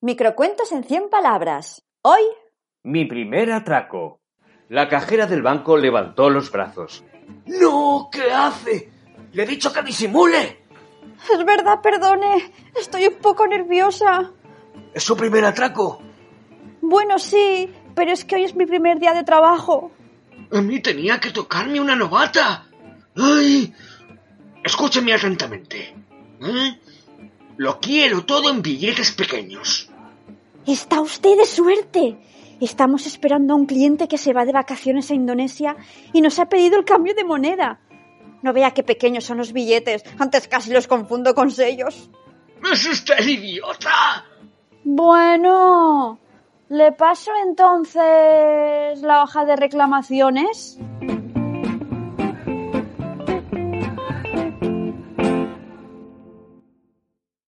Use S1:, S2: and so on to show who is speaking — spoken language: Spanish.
S1: Microcuentos en 100 palabras. Hoy,
S2: Mi primer atraco. La cajera del banco levantó los brazos. ¡No! ¿Qué hace? ¡Le he dicho que disimule!
S1: es verdad, perdone. Estoy un poco nerviosa.
S2: ¿Es su primer atraco?
S1: Bueno, sí, pero es que hoy es mi primer día de trabajo.
S3: A mí tenía que tocarme una novata. ¡Ay! Escúcheme atentamente. ¿eh? Lo quiero todo en billetes pequeños.
S1: Está usted de suerte. Estamos esperando a un cliente que se va de vacaciones a Indonesia y nos ha pedido el cambio de moneda. No vea qué pequeños son los billetes. Antes casi los confundo con sellos.
S3: ¿Es usted idiota?
S1: Bueno, ¿le paso entonces la hoja de reclamaciones?